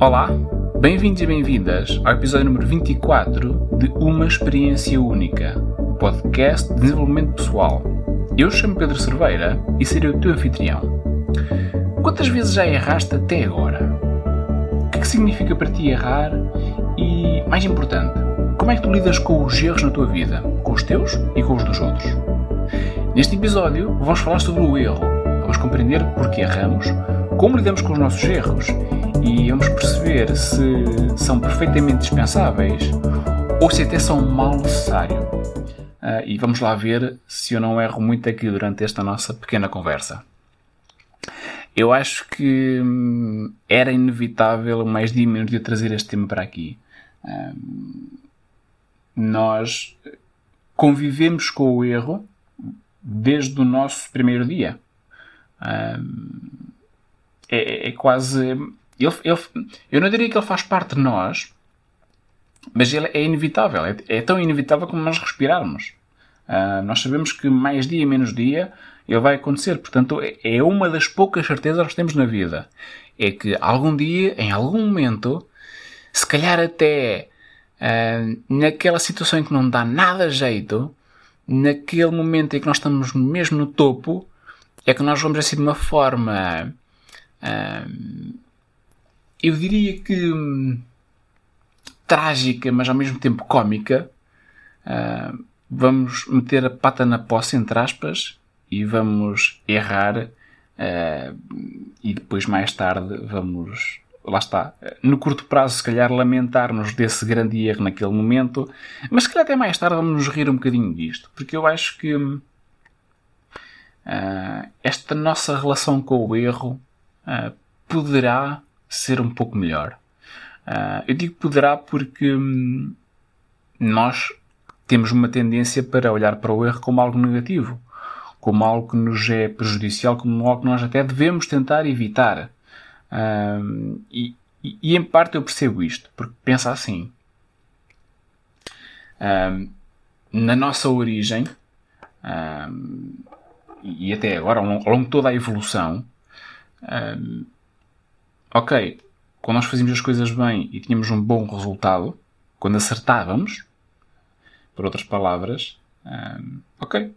Olá, bem-vindos e bem-vindas ao episódio número 24 de Uma Experiência Única, podcast de desenvolvimento pessoal. Eu chamo Pedro Cerveira e serei o teu anfitrião. Quantas vezes já erraste até agora? O que é que significa para ti errar? E, mais importante, como é que tu lidas com os erros na tua vida, com os teus e com os dos outros? Neste episódio, vamos falar sobre o erro. Vamos compreender porque erramos, como lidamos com os nossos erros e vamos perceber se são perfeitamente dispensáveis ou se até são mal necessário. Uh, e vamos lá ver se eu não erro muito aqui durante esta nossa pequena conversa. Eu acho que hum, era inevitável mais dia menos de trazer este tema para aqui. Hum, nós convivemos com o erro desde o nosso primeiro dia. Um, é, é, quase. Ele, ele, eu não diria que ele faz parte de nós, mas ele é inevitável. É, é tão inevitável como nós respirarmos. Uh, nós sabemos que mais dia, menos dia, ele vai acontecer. Portanto, é, é uma das poucas certezas que temos na vida. É que algum dia, em algum momento, se calhar até uh, naquela situação em que não dá nada jeito, naquele momento em que nós estamos mesmo no topo, é que nós vamos assim de uma forma. Uh, eu diria que hum, trágica, mas ao mesmo tempo cómica. Uh, vamos meter a pata na poça, entre aspas, e vamos errar. Uh, e depois, mais tarde, vamos lá está, no curto prazo, se calhar lamentar-nos desse grande erro naquele momento, mas se calhar até mais tarde vamos nos rir um bocadinho disto, porque eu acho que uh, esta nossa relação com o erro poderá ser um pouco melhor. Uh, eu digo poderá porque um, nós temos uma tendência para olhar para o erro como algo negativo, como algo que nos é prejudicial, como algo que nós até devemos tentar evitar. Um, e, e, em parte eu percebo isto, porque pensa assim. Um, na nossa origem, e até agora, ao longo de toda a evolução, ok, quando nós fazíamos as coisas bem e tínhamos um bom resultado, quando acertávamos, por outras palavras, ok,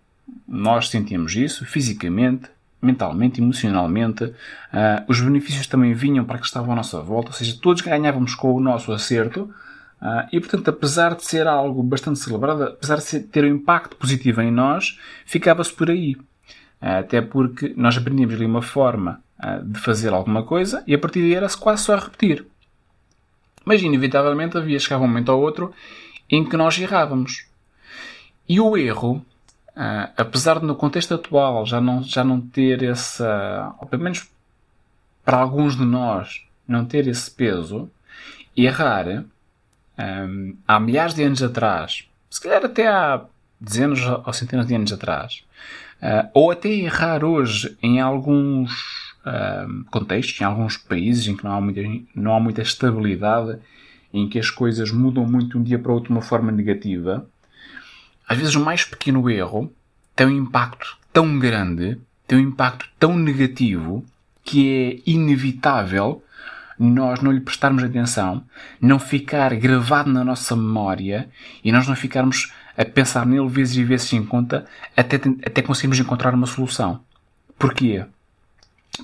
nós sentíamos isso fisicamente, mentalmente, emocionalmente. Uh, os benefícios também vinham para que estavam à nossa volta, ou seja, todos ganhávamos com o nosso acerto. Uh, e, portanto, apesar de ser algo bastante celebrado, apesar de ser, ter um impacto positivo em nós, ficava-se por aí. Uh, até porque nós aprendíamos ali uma forma de fazer alguma coisa e a partir daí era-se quase só a repetir. Mas, inevitavelmente, havia, chegava um momento ao outro em que nós errávamos. E o erro Uh, apesar de no contexto atual já não, já não ter essa, ou pelo menos para alguns de nós, não ter esse peso, errar um, há milhares de anos atrás, se calhar até há dezenas ou centenas de anos atrás, uh, ou até errar hoje em alguns uh, contextos, em alguns países em que não há, muita, não há muita estabilidade, em que as coisas mudam muito de um dia para o outro de uma forma negativa, às vezes o mais pequeno erro tem um impacto tão grande, tem um impacto tão negativo, que é inevitável nós não lhe prestarmos atenção, não ficar gravado na nossa memória e nós não ficarmos a pensar nele vezes e vezes em conta até, até conseguirmos encontrar uma solução. Porquê?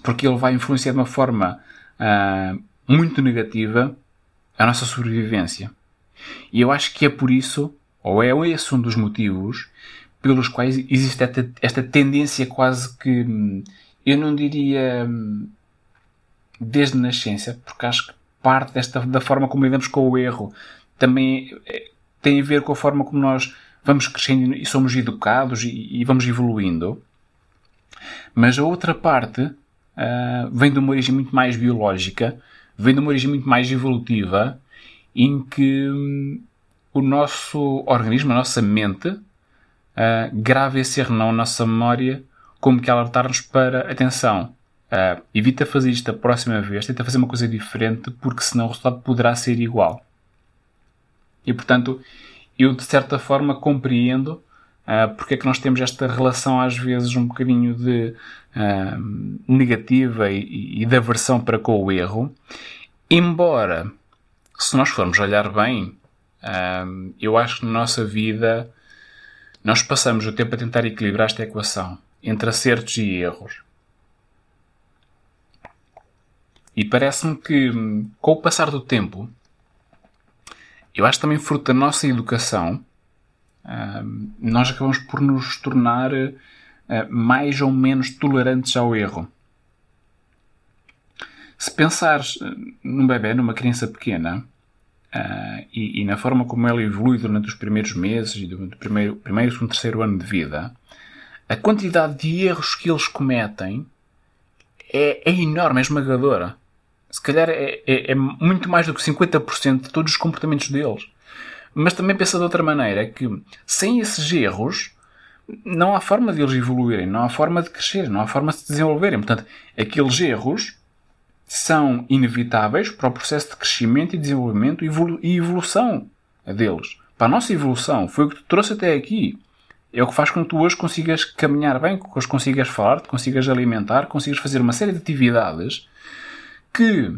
Porque ele vai influenciar de uma forma uh, muito negativa a nossa sobrevivência. E eu acho que é por isso ou é esse um dos motivos pelos quais existe esta, tendência quase que, eu não diria desde nascença, porque acho que parte desta, da forma como lidamos com o erro também é, tem a ver com a forma como nós vamos crescendo e somos educados e, e vamos evoluindo. Mas a outra parte uh, vem de uma origem muito mais biológica, vem de uma origem muito mais evolutiva, em que hum, o nosso organismo, a nossa mente, uh, grava esse erro na nossa memória como que alertar-nos para atenção. Uh, evita fazer isto a próxima vez, tenta fazer uma coisa diferente, porque senão o resultado poderá ser igual. E portanto, eu de certa forma compreendo uh, porque é que nós temos esta relação às vezes um bocadinho de uh, negativa e, e de aversão para com o erro. Embora, se nós formos olhar bem, um, eu acho que na nossa vida nós passamos o tempo a tentar equilibrar esta equação entre acertos e erros. E parece-me que, com o passar do tempo, eu acho também fruto da nossa educação, nós acabamos por nos tornar eh, mais ou menos tolerantes ao erro. Se pensares eh, num bebê, numa criança pequena, uh, e, e, na forma como ela evolui durante os primeiros meses e durante o primeiro, primeiro segundo, terceiro ano de vida, a quantidade de erros que eles cometem é, é enorme, é esmagadora. Se calhar é, é, é muito mais do que 50% de todos os comportamentos deles. Mas também pensa de outra maneira, que sem esses erros, não há forma de eles evoluírem, não há forma de crescer, não há forma de se desenvolverem. Portanto, aqueles erros são inevitáveis para o processo de crescimento e desenvolvimento e evolução deles. Para a nossa evolução, foi o que te trouxe até aqui. É o que faz com que tu hoje consigas caminhar bem, que hoje consigas falar, te consigas alimentar, consigas fazer uma série de atividades que,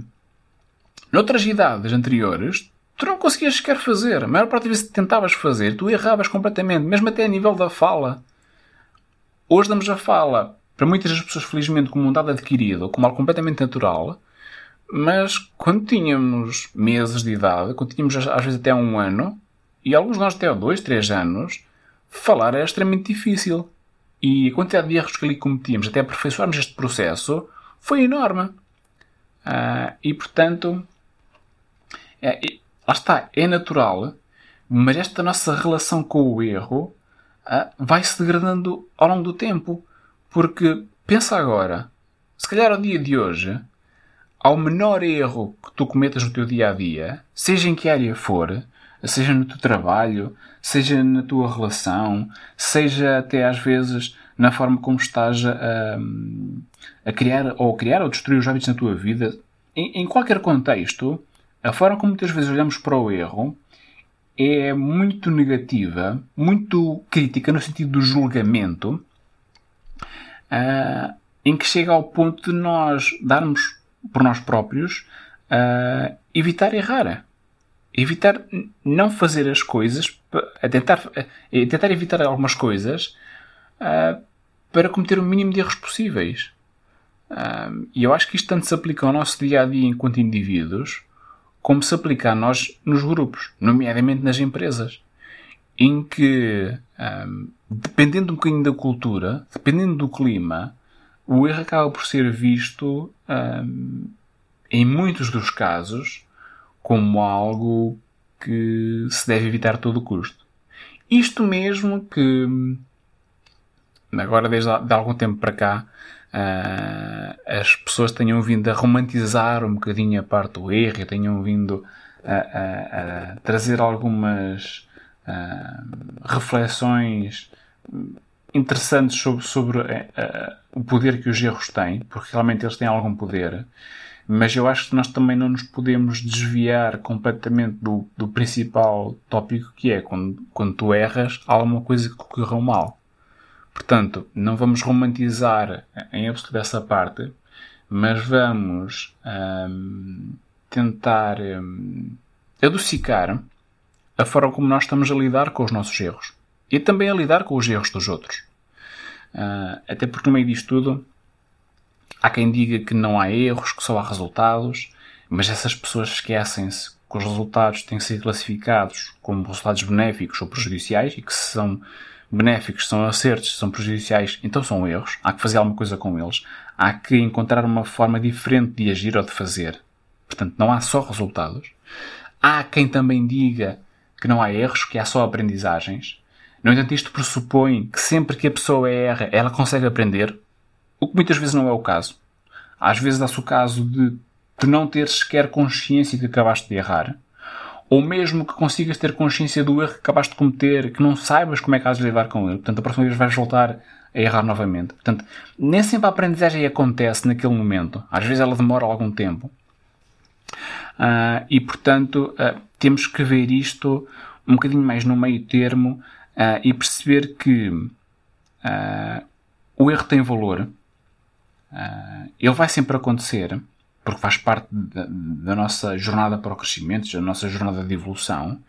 noutras idades anteriores, tu não conseguias sequer fazer. A maior parte das vezes que tentavas fazer, tu erravas completamente, mesmo até a nível da fala. Hoje damos a fala para muitas das pessoas, felizmente, como um dado adquirido, como algo completamente natural, mas quando tínhamos meses de idade, quando tínhamos às vezes até um ano, e alguns de nós até dois, três anos, falar era extremamente difícil. E a quantidade de erros que ali cometíamos até aperfeiçoarmos este processo foi enorme. Uh, e portanto, é, lá está, é natural, mas esta nossa relação com o erro uh, vai se degradando ao longo do tempo. Porque pensa agora, se calhar ao dia de hoje, ao menor erro que tu cometas no teu dia a dia, seja em que área for, seja no teu trabalho, seja na tua relação, seja até às vezes na forma como estás a, a criar ou criar ou destruir os hábitos na tua vida, em, em qualquer contexto, a forma como muitas vezes olhamos para o erro é muito negativa, muito crítica no sentido do julgamento uh, em que chega ao ponto de nós darmos por nós próprios uh, evitar errar. Evitar não fazer as coisas, a tentar, a tentar evitar algumas coisas uh, para cometer o mínimo de erros possíveis. Uh, e eu acho que isto tanto se aplica ao nosso dia a dia enquanto indivíduos, como se aplica a nós nos grupos, nomeadamente nas empresas, em que um, dependendo um bocadinho da cultura, dependendo do clima, o erro acaba por ser visto, um, em muitos dos casos, como algo que se deve evitar a todo custo. Isto mesmo que, agora desde de algum tempo para cá, uh, as pessoas tenham vindo a romantizar um bocadinho a parte do erro e tenham vindo a, a, a trazer algumas uh, reflexões interessantes sobre, sobre uh, o poder que os erros têm, porque realmente eles têm algum poder, mas eu acho que nós também não nos podemos desviar completamente do, do principal tópico que é quando, quando tu erras, há alguma coisa que correu mal. Portanto, não vamos romantizar em absoluto essa parte, mas vamos um, tentar um, adocicar a forma como nós estamos a lidar com os nossos erros e também a lidar com os erros dos outros. Uh, até porque no meio disto tudo há quem diga que não há erros, que só há resultados, mas essas pessoas esquecem-se que os resultados têm que ser classificados como resultados benéficos ou prejudiciais e que são benéficos, são acertos, são prejudiciais, então são erros. Há que fazer alguma coisa com eles. Há que encontrar uma forma diferente de agir ou de fazer. Portanto, não há só resultados. Há quem também diga que não há erros, que há só aprendizagens. No entanto, isto pressupõe que sempre que a pessoa erra, ela consegue aprender, o que muitas vezes não é o caso. Às vezes dá-se o caso de, de não ter sequer consciência que acabaste de errar, ou mesmo que consigas ter consciência do erro que acabaste de cometer, que não saibas como é que has de lidar com ele. Portanto, a próxima vez vais voltar a errar novamente. Portanto, nem sempre a aprendizagem acontece naquele momento. Às vezes ela demora algum tempo. Uh, e, portanto, uh, temos que ver isto um bocadinho mais no meio termo uh, e perceber que o erro tem valor, ele vai sempre acontecer, porque faz parte da, da nossa jornada para o crescimento, da nossa jornada de evolução,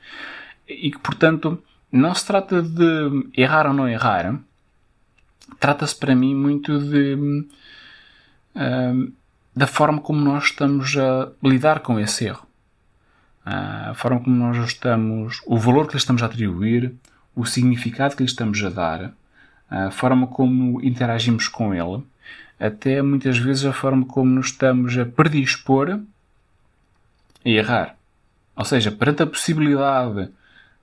e que, portanto, não se trata de errar ou não errar, trata-se para mim muito de uh, da forma como nós estamos a lidar com esse erro. Uh, a forma como nós estamos, o valor que lhe estamos a atribuir, o significado que lhe estamos a dar, a forma como interagimos com ele, até muitas vezes a forma como nos estamos a predispor a errar. Ou seja, perante a possibilidade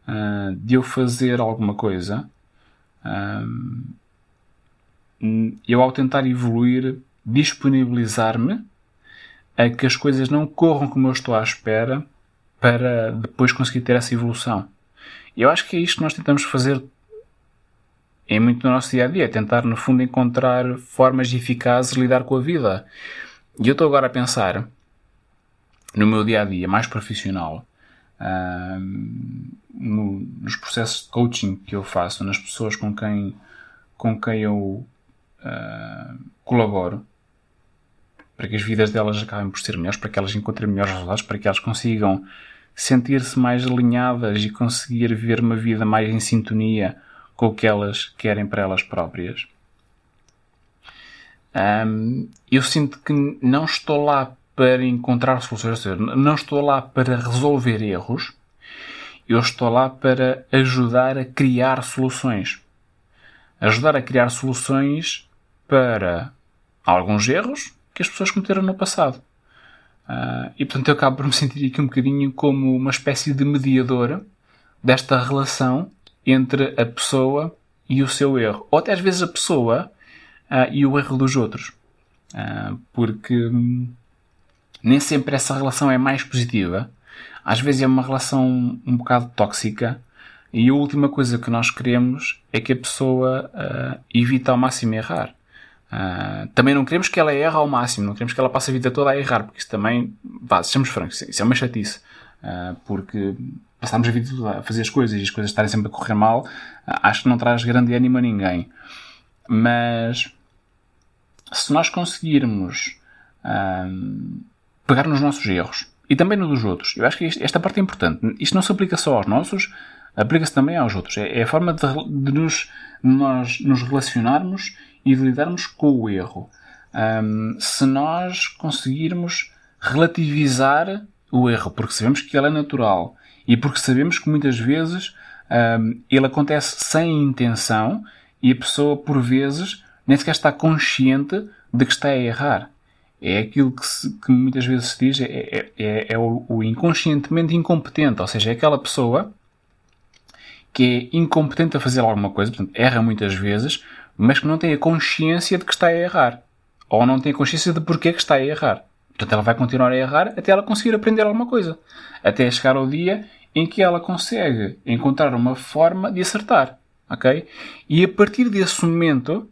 uh, de eu fazer alguma coisa, uh, eu ao tentar evoluir, disponibilizar-me a que as coisas não corram como eu estou à espera para depois conseguir ter essa evolução. Eu acho que é isto que nós tentamos fazer é muito no nosso dia a dia, é tentar no fundo encontrar formas eficazes de lidar com a vida. E eu estou agora a pensar no meu dia a dia mais profissional, uh, no, nos processos de coaching que eu faço, nas pessoas com quem, com quem eu uh, colaboro, para que as vidas delas acabem por ser melhores, para que elas encontrem melhores resultados, para que elas consigam sentir-se mais alinhadas e conseguir viver uma vida mais em sintonia com o que elas querem para elas próprias. Um, eu sinto que não estou lá para encontrar soluções, não estou lá para resolver erros, eu estou lá para ajudar a criar soluções. Ajudar a criar soluções para alguns erros que as pessoas cometeram no passado. Uh, e portanto eu acabo por me sentir aqui um bocadinho como uma espécie de mediadora desta relação entre a pessoa e o seu erro. Ou até às vezes a pessoa uh, e o erro dos outros. Uh, porque hum, nem sempre essa relação é mais positiva. Às vezes é uma relação um bocado tóxica. E a última coisa que nós queremos é que a pessoa uh, evite ao máximo errar. Uh, também não queremos que ela erre ao máximo, não queremos que ela passe a vida toda a errar, porque isso também, vá, sejamos francos, isso é uma chatice. Uh, porque passarmos a vida a fazer as coisas e as coisas estarem sempre a correr mal, acho que não traz grande ânimo a ninguém. Mas se nós conseguirmos pegar nos nossos erros e também no dos outros, eu acho que esta parte é importante. Isto não se aplica só aos nossos, aplica-se também aos outros. É, é a forma de, de nos, nós nos relacionarmos e de lidarmos com o erro. Um, se nós conseguirmos relativizar o erro, porque sabemos que ele é natural e porque sabemos que muitas vezes um, ele acontece sem intenção e a pessoa, por vezes, nem sequer está consciente de que está a errar. É aquilo que, se, que muitas vezes se diz, é, é, é, é o, o, inconscientemente incompetente, ou seja, é aquela pessoa que é incompetente a fazer alguma coisa, portanto, erra muitas vezes, mas que não tem a consciência de que está a errar. Ou não tem a consciência de porquê que está a errar. Portanto, ela vai continuar a errar até ela conseguir aprender alguma coisa. Até chegar ao dia em que ela consegue encontrar uma forma de acertar. Ok? E a partir desse momento,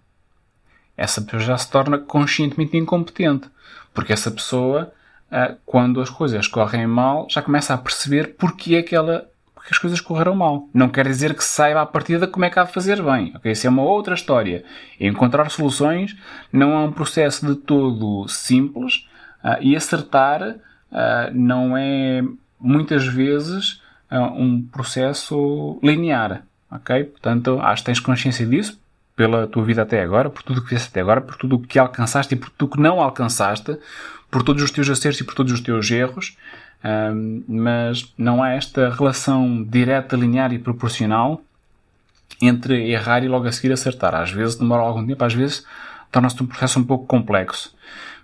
essa pessoa já se torna conscientemente incompetente. Porque essa pessoa, ah, quando as coisas correm mal, já começa a perceber porque é que ela porque as coisas correram mal. Não quer dizer que saiba à partida como é que há de fazer bem. Okay? Isso é uma outra história. Encontrar soluções não é um processo de todo simples uh, e acertar uh, não é muitas vezes uh, um processo linear. Okay? Portanto, acho que tens consciência disso pela tua vida até agora, por tudo o que fizeste até agora, por tudo o que alcançaste e por tudo o que não alcançaste, por todos os teus acertos e por todos os teus erros. Um, mas não há esta relação direta, linear e proporcional entre errar e logo a seguir acertar. Às vezes demora algum tempo, às vezes torna-se um processo um pouco complexo.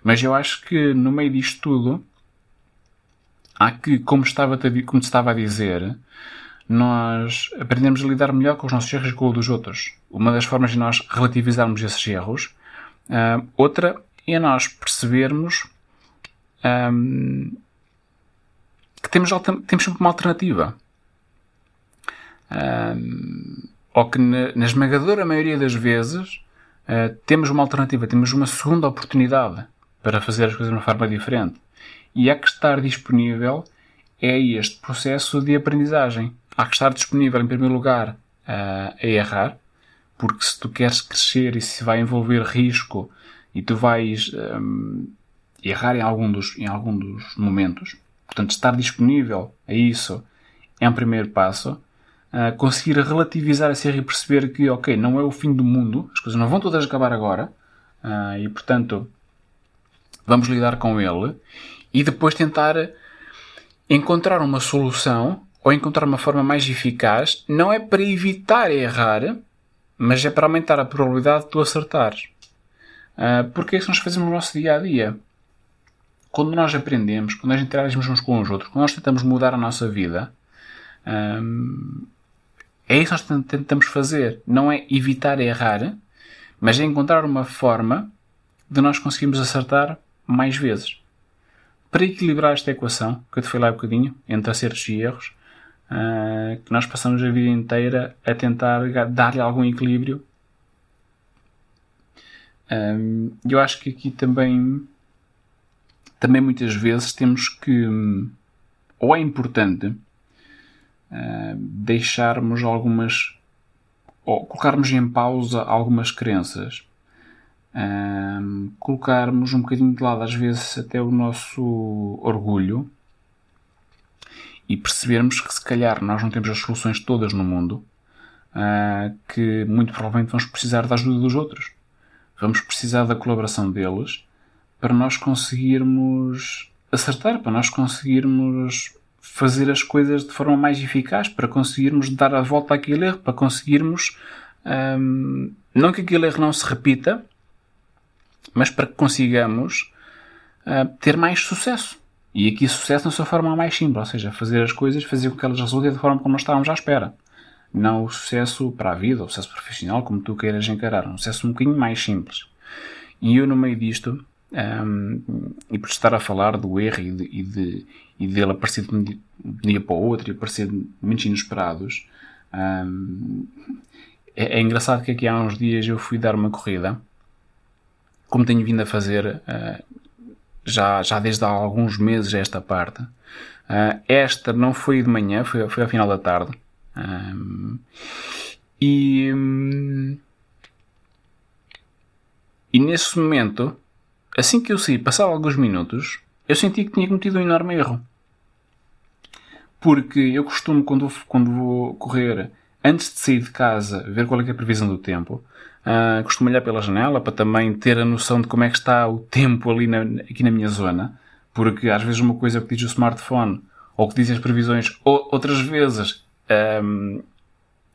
Mas eu acho que no meio disto tudo, há que, como estava, como estava a dizer, nós aprendemos a lidar melhor com os nossos erros e com os dos outros. Uma das formas de nós relativizarmos esses erros, uh, outra é nós percebermos um, que temos, temos sempre uma alternativa. Um, ou que na, na, esmagadora maioria das vezes uh, temos uma alternativa, temos uma segunda oportunidade para fazer as coisas de uma forma diferente. E há que estar disponível é este processo de aprendizagem. Há que estar disponível, em primeiro lugar, uh, a errar, porque se tu queres crescer e se vai envolver risco e tu vais um, errar em algum dos, em algum dos momentos. Portanto, estar disponível a isso é um primeiro passo. Uh, conseguir relativizar esse erro e perceber que, ok, não é o fim do mundo, as coisas não vão todas acabar agora, uh, e portanto, vamos lidar com ele, e depois tentar encontrar uma solução ou encontrar uma forma mais eficaz, não é para evitar errar, mas é para aumentar a probabilidade de tu acertares. Uh, porque é isso que nós fazemos no nosso dia a dia. Quando nós aprendemos, quando nós interagimos uns com os outros, quando nós tentamos mudar a nossa vida, é isso que nós tentamos fazer. Não é evitar errar, mas é encontrar uma forma de nós conseguirmos acertar mais vezes. Para equilibrar esta equação, que eu te falei há um bocadinho, entre acertos e erros, uh, que nós passamos a vida inteira a tentar dar-lhe algum equilíbrio. Um, eu acho que aqui também, também muitas vezes temos que, ou é importante, uh, deixarmos algumas, ou colocarmos em pausa algumas crenças. Um, colocarmos um bocadinho de lado, às vezes, até o nosso orgulho e percebermos que se calhar nós não temos as soluções todas no mundo, uh, que muito provavelmente vamos precisar da ajuda dos outros. Vamos precisar da colaboração deles para nós conseguirmos acertar, para nós conseguirmos fazer as coisas de forma mais eficaz, para conseguirmos dar a volta àquele erro, para conseguirmos um, não que aquele erro não se repita, mas para que consigamos uh, ter mais sucesso. E aqui sucesso na sua forma mais simples, ou seja, fazer as coisas, fazer com que elas resultem da forma como nós estávamos à espera. Não o sucesso para a vida, o sucesso profissional, como tu queiras encarar. Um sucesso um bocadinho mais simples. E eu, no meio disto, um, e por estar a falar do erro e, de, e, de, e dele aparecer de um dia para o outro e aparecer de momentos inesperados, um, é, é, engraçado que aqui há uns dias eu fui dar uma corrida, como tenho vindo a fazer uh, já, já desde há alguns meses esta parte. Uh, esta não foi de manhã, foi, foi ao final da tarde. Um, e, um, e nesse momento, assim que eu saí, passava alguns minutos, eu senti que tinha cometido um enorme erro. Porque eu costumo, quando, quando vou correr, antes de sair de casa, ver qual é, é a previsão do tempo. Uh, costumo olhar pela janela para também ter a noção de como é que está o tempo ali na, aqui na minha zona, porque às vezes uma coisa que diz o smartphone ou que dizem as previsões, ou, outras vezes, um,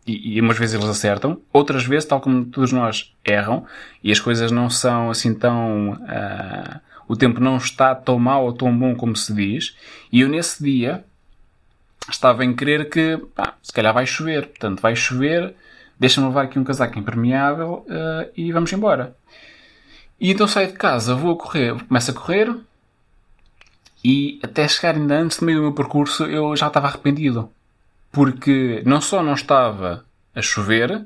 e, e umas vezes eles acertam, outras vezes, tal como todos nós, erram e as coisas não são assim tão. Uh, o tempo não está tão mau ou tão bom como se diz, e eu nesse dia estava em crer que pá, se calhar vai chover, portanto vai chover deixa-me levar aqui um casaco impermeável uh, e vamos embora. E então saio de casa, vou a correr, começo a correr e até chegar ainda antes do meio do meu percurso eu já estava arrependido. Porque não só não estava a chover,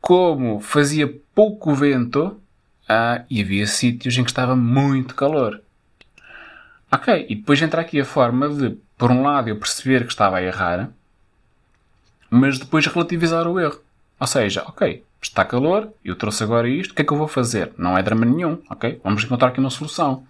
como fazia pouco vento uh, e havia sítios em que estava muito calor. Ok, e depois entra aqui a forma de, por um lado, eu perceber que estava a errar, mas depois relativizar o erro. Ou seja, ok, está calor, eu trouxe agora isto, o que é que eu vou fazer? Não é drama nenhum, ok? Vamos encontrar aqui uma solução.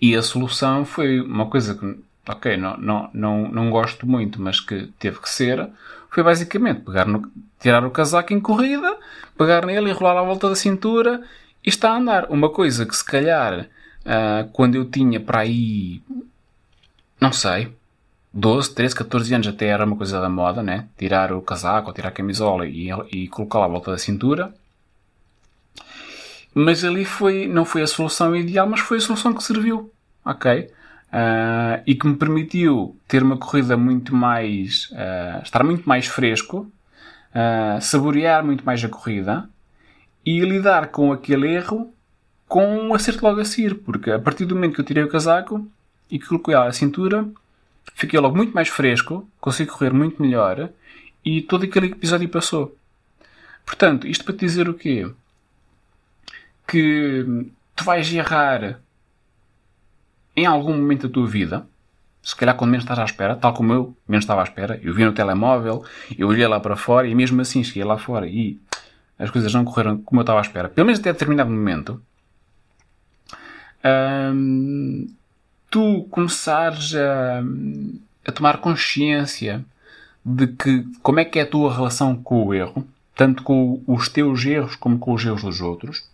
E a solução foi uma coisa que, ok, não, não, não, não gosto muito, mas que teve que ser, foi basicamente pegar no, tirar o casaco em corrida, pegar nele e rolar à volta da cintura e está a andar. Uma coisa que se calhar, uh, quando eu tinha para aí, não sei, 12, 13, 14 anos até era uma coisa da moda, né? Tirar o casaco, tirar a camisola e, e colocá-la à volta da cintura. Mas ali foi, não foi a solução ideal, mas foi a solução que serviu. Ok? Uh, e que me permitiu ter uma corrida muito mais. Uh, estar muito mais fresco, uh, saborear muito mais a corrida e lidar com aquele erro com um acerto logo a seguir. Porque a partir do momento que eu tirei o casaco e que coloquei à cintura, fiquei logo muito mais fresco, consegui correr muito melhor e todo aquele episódio passou. Portanto, isto para te dizer o quê? Que tu vais errar em algum momento da tua vida, se calhar quando menos estás à espera, tal como eu menos estava à espera, eu vi no telemóvel, eu olhei lá para fora e mesmo assim cheguei lá fora e as coisas não correram como eu estava à espera, pelo menos até determinado momento. hum, tu começares a, a tomar consciência de que como é que é a tua relação com o erro, tanto com os teus erros como com os erros dos outros,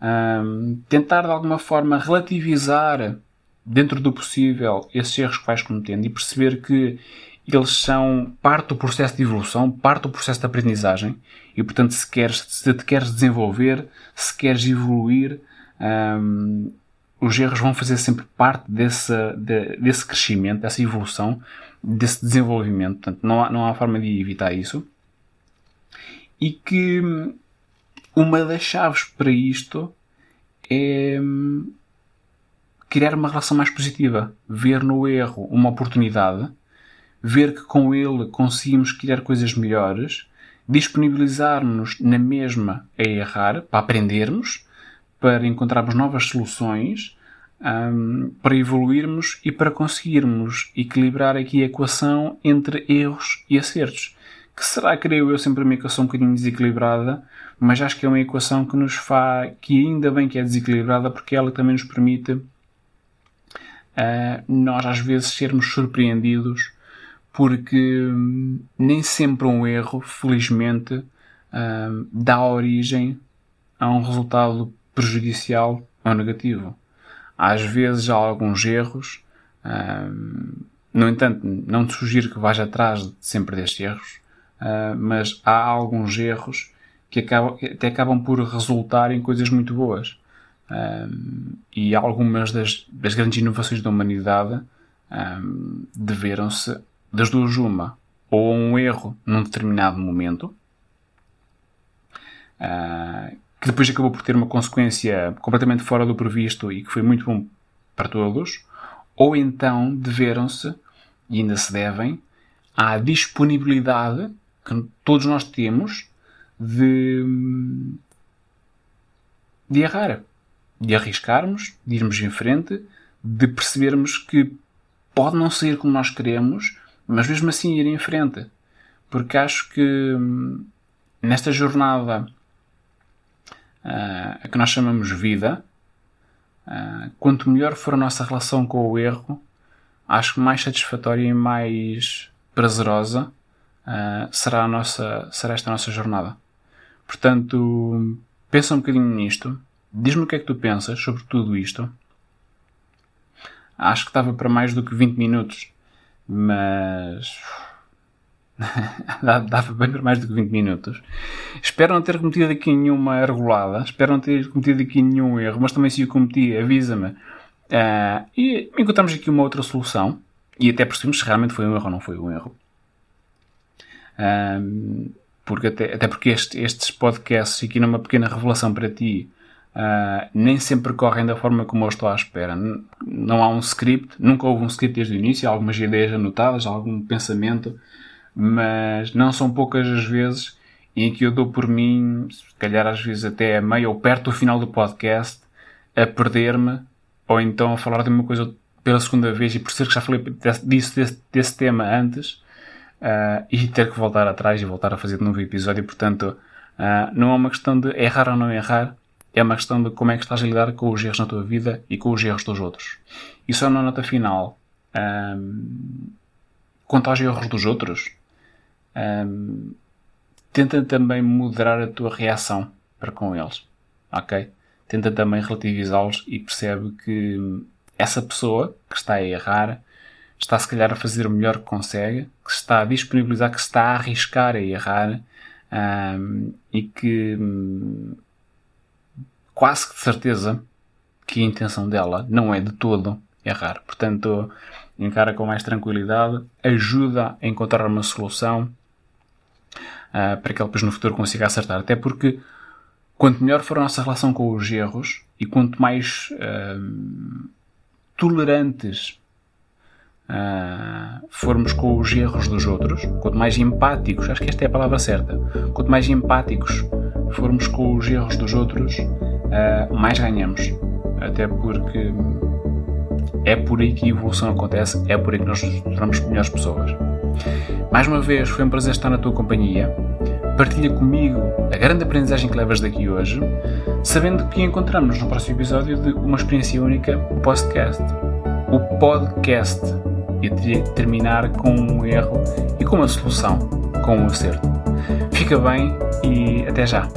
um, tentar de alguma forma relativizar dentro do possível esses erros que vais cometendo e perceber que eles são parte do processo de evolução, parte do processo de aprendizagem e, portanto, se, queres, se te queres desenvolver, se queres evoluir, um, os erros vão fazer sempre parte desse, de, desse crescimento, dessa evolução, desse desenvolvimento. Portanto, não há, não há forma de evitar isso. E que uma das chaves para isto é hum, criar uma relação mais positiva. Ver no erro uma oportunidade, ver que com ele conseguimos criar coisas melhores, disponibilizar-nos na mesma a errar, para aprendermos, para encontrarmos novas soluções, um, para evoluirmos e para conseguirmos equilibrar aqui a equação entre erros e acertos. Que será, creio eu, sempre uma equação um bocadinho desequilibrada, mas acho que é uma equação que nos faz, que ainda bem que é desequilibrada, porque ela também nos permite uh, nós às vezes sermos surpreendidos, porque um, nem sempre um erro, felizmente, uh, dá origem a um resultado prejudicial ou negativo. Às vezes há alguns erros, uh, no entanto, não te sugiro que vais atrás sempre destes erros, uh, mas há alguns erros que acabam, até acabam por resultar em coisas muito boas. E algumas das, das, grandes inovações da humanidade um, deveram-se das duas uma, ou a um erro num determinado momento, uh, que depois acabou por ter uma consequência completamente fora do previsto e que foi muito bom para todos, ou então deveram-se, e ainda se devem, à disponibilidade que todos nós temos de, de errar, de arriscarmos, de irmos em frente, de percebermos que pode não sair como nós queremos, mas mesmo assim ir em frente. Porque acho que hum, nesta jornada a que nós chamamos vida, uh, quanto melhor for a nossa relação com o erro, acho que mais satisfatória e mais prazerosa uh, será, a nossa, será esta nossa jornada. Portanto, pensa um bocadinho nisto. Diz-me o que é que tu pensas sobre tudo isto. Acho que estava para mais do que 20 minutos, mas dava bem para mais do que 20 minutos. Espero não ter cometido aqui nenhuma regulada, espero não ter cometido aqui nenhum erro, mas também se o cometi, avisa-me. Uh, e encontramos aqui uma outra solução, e até percebemos se realmente foi um erro ou não foi um erro. Uh, porque até, até porque este, estes podcasts, aqui numa pequena revelação para ti, uh, nem sempre correm da forma como eu estou à espera. Não há um script, nunca houve um script desde o início, há algumas ideias anotadas, algum pensamento, mas não são poucas as vezes em que eu dou por mim, se calhar às vezes até a meio ou perto do final do podcast, a perder-me ou então a falar de uma coisa pela segunda vez e por ser que já falei disso, desse, desse tema antes, uh, e ter que voltar atrás e voltar a fazer de novo episódio. Portanto, uh, não é uma questão de errar ou não errar, é uma questão de como é que estás a lidar com os erros na tua vida e com os erros dos outros. E só na nota final, um, quanto aos erros dos outros, um, tenta também moderar a tua reação para com eles, ok? Tenta também relativizá-los e percebe que essa pessoa que está a errar está se calhar a fazer o melhor que consegue, que se está a disponibilizar, que se está a arriscar a errar um, e que um, quase que de certeza que a intenção dela não é de todo errar. Portanto, encara com mais tranquilidade, ajuda a encontrar uma solução uh, para que ela depois no futuro consiga acertar. Até porque quanto melhor for a nossa relação com os erros e quanto mais uh, tolerantes uh, formos com os erros dos outros, quanto mais empáticos, acho que esta é a palavra certa, quanto mais empáticos formos com os erros dos outros, uh, mais ganhamos. Até porque é por aí que a evolução acontece, é por aí que nós nos tornamos melhores pessoas. Mais uma vez, foi um prazer estar na tua companhia. partilha comigo a grande aprendizagem que levas daqui hoje, sabendo que encontramos no próximo episódio de Uma Experiência Única Podcast. O podcast. Eu teria que terminar com um erro e com uma solução, com um acerto. Fica bem e até já!